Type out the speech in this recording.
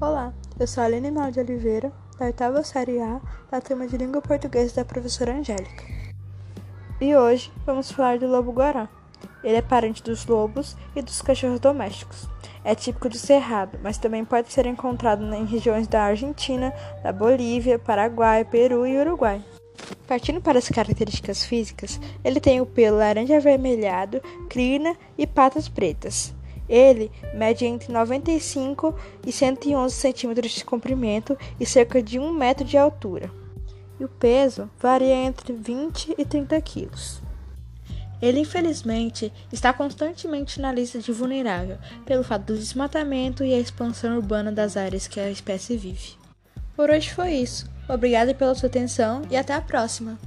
Olá, eu sou a Aline Mal de Oliveira, da oitava série A, da turma de língua portuguesa da professora Angélica. E hoje vamos falar do lobo-guará. Ele é parente dos lobos e dos cachorros domésticos. É típico do Cerrado, mas também pode ser encontrado em regiões da Argentina, da Bolívia, Paraguai, Peru e Uruguai. Partindo para as características físicas, ele tem o pelo laranja avermelhado, crina e patas pretas. Ele mede entre 95 e 111 centímetros de comprimento e cerca de 1 metro de altura. E o peso varia entre 20 e 30 quilos. Ele, infelizmente, está constantemente na lista de vulnerável pelo fato do desmatamento e a expansão urbana das áreas que a espécie vive. Por hoje foi isso. Obrigada pela sua atenção e até a próxima!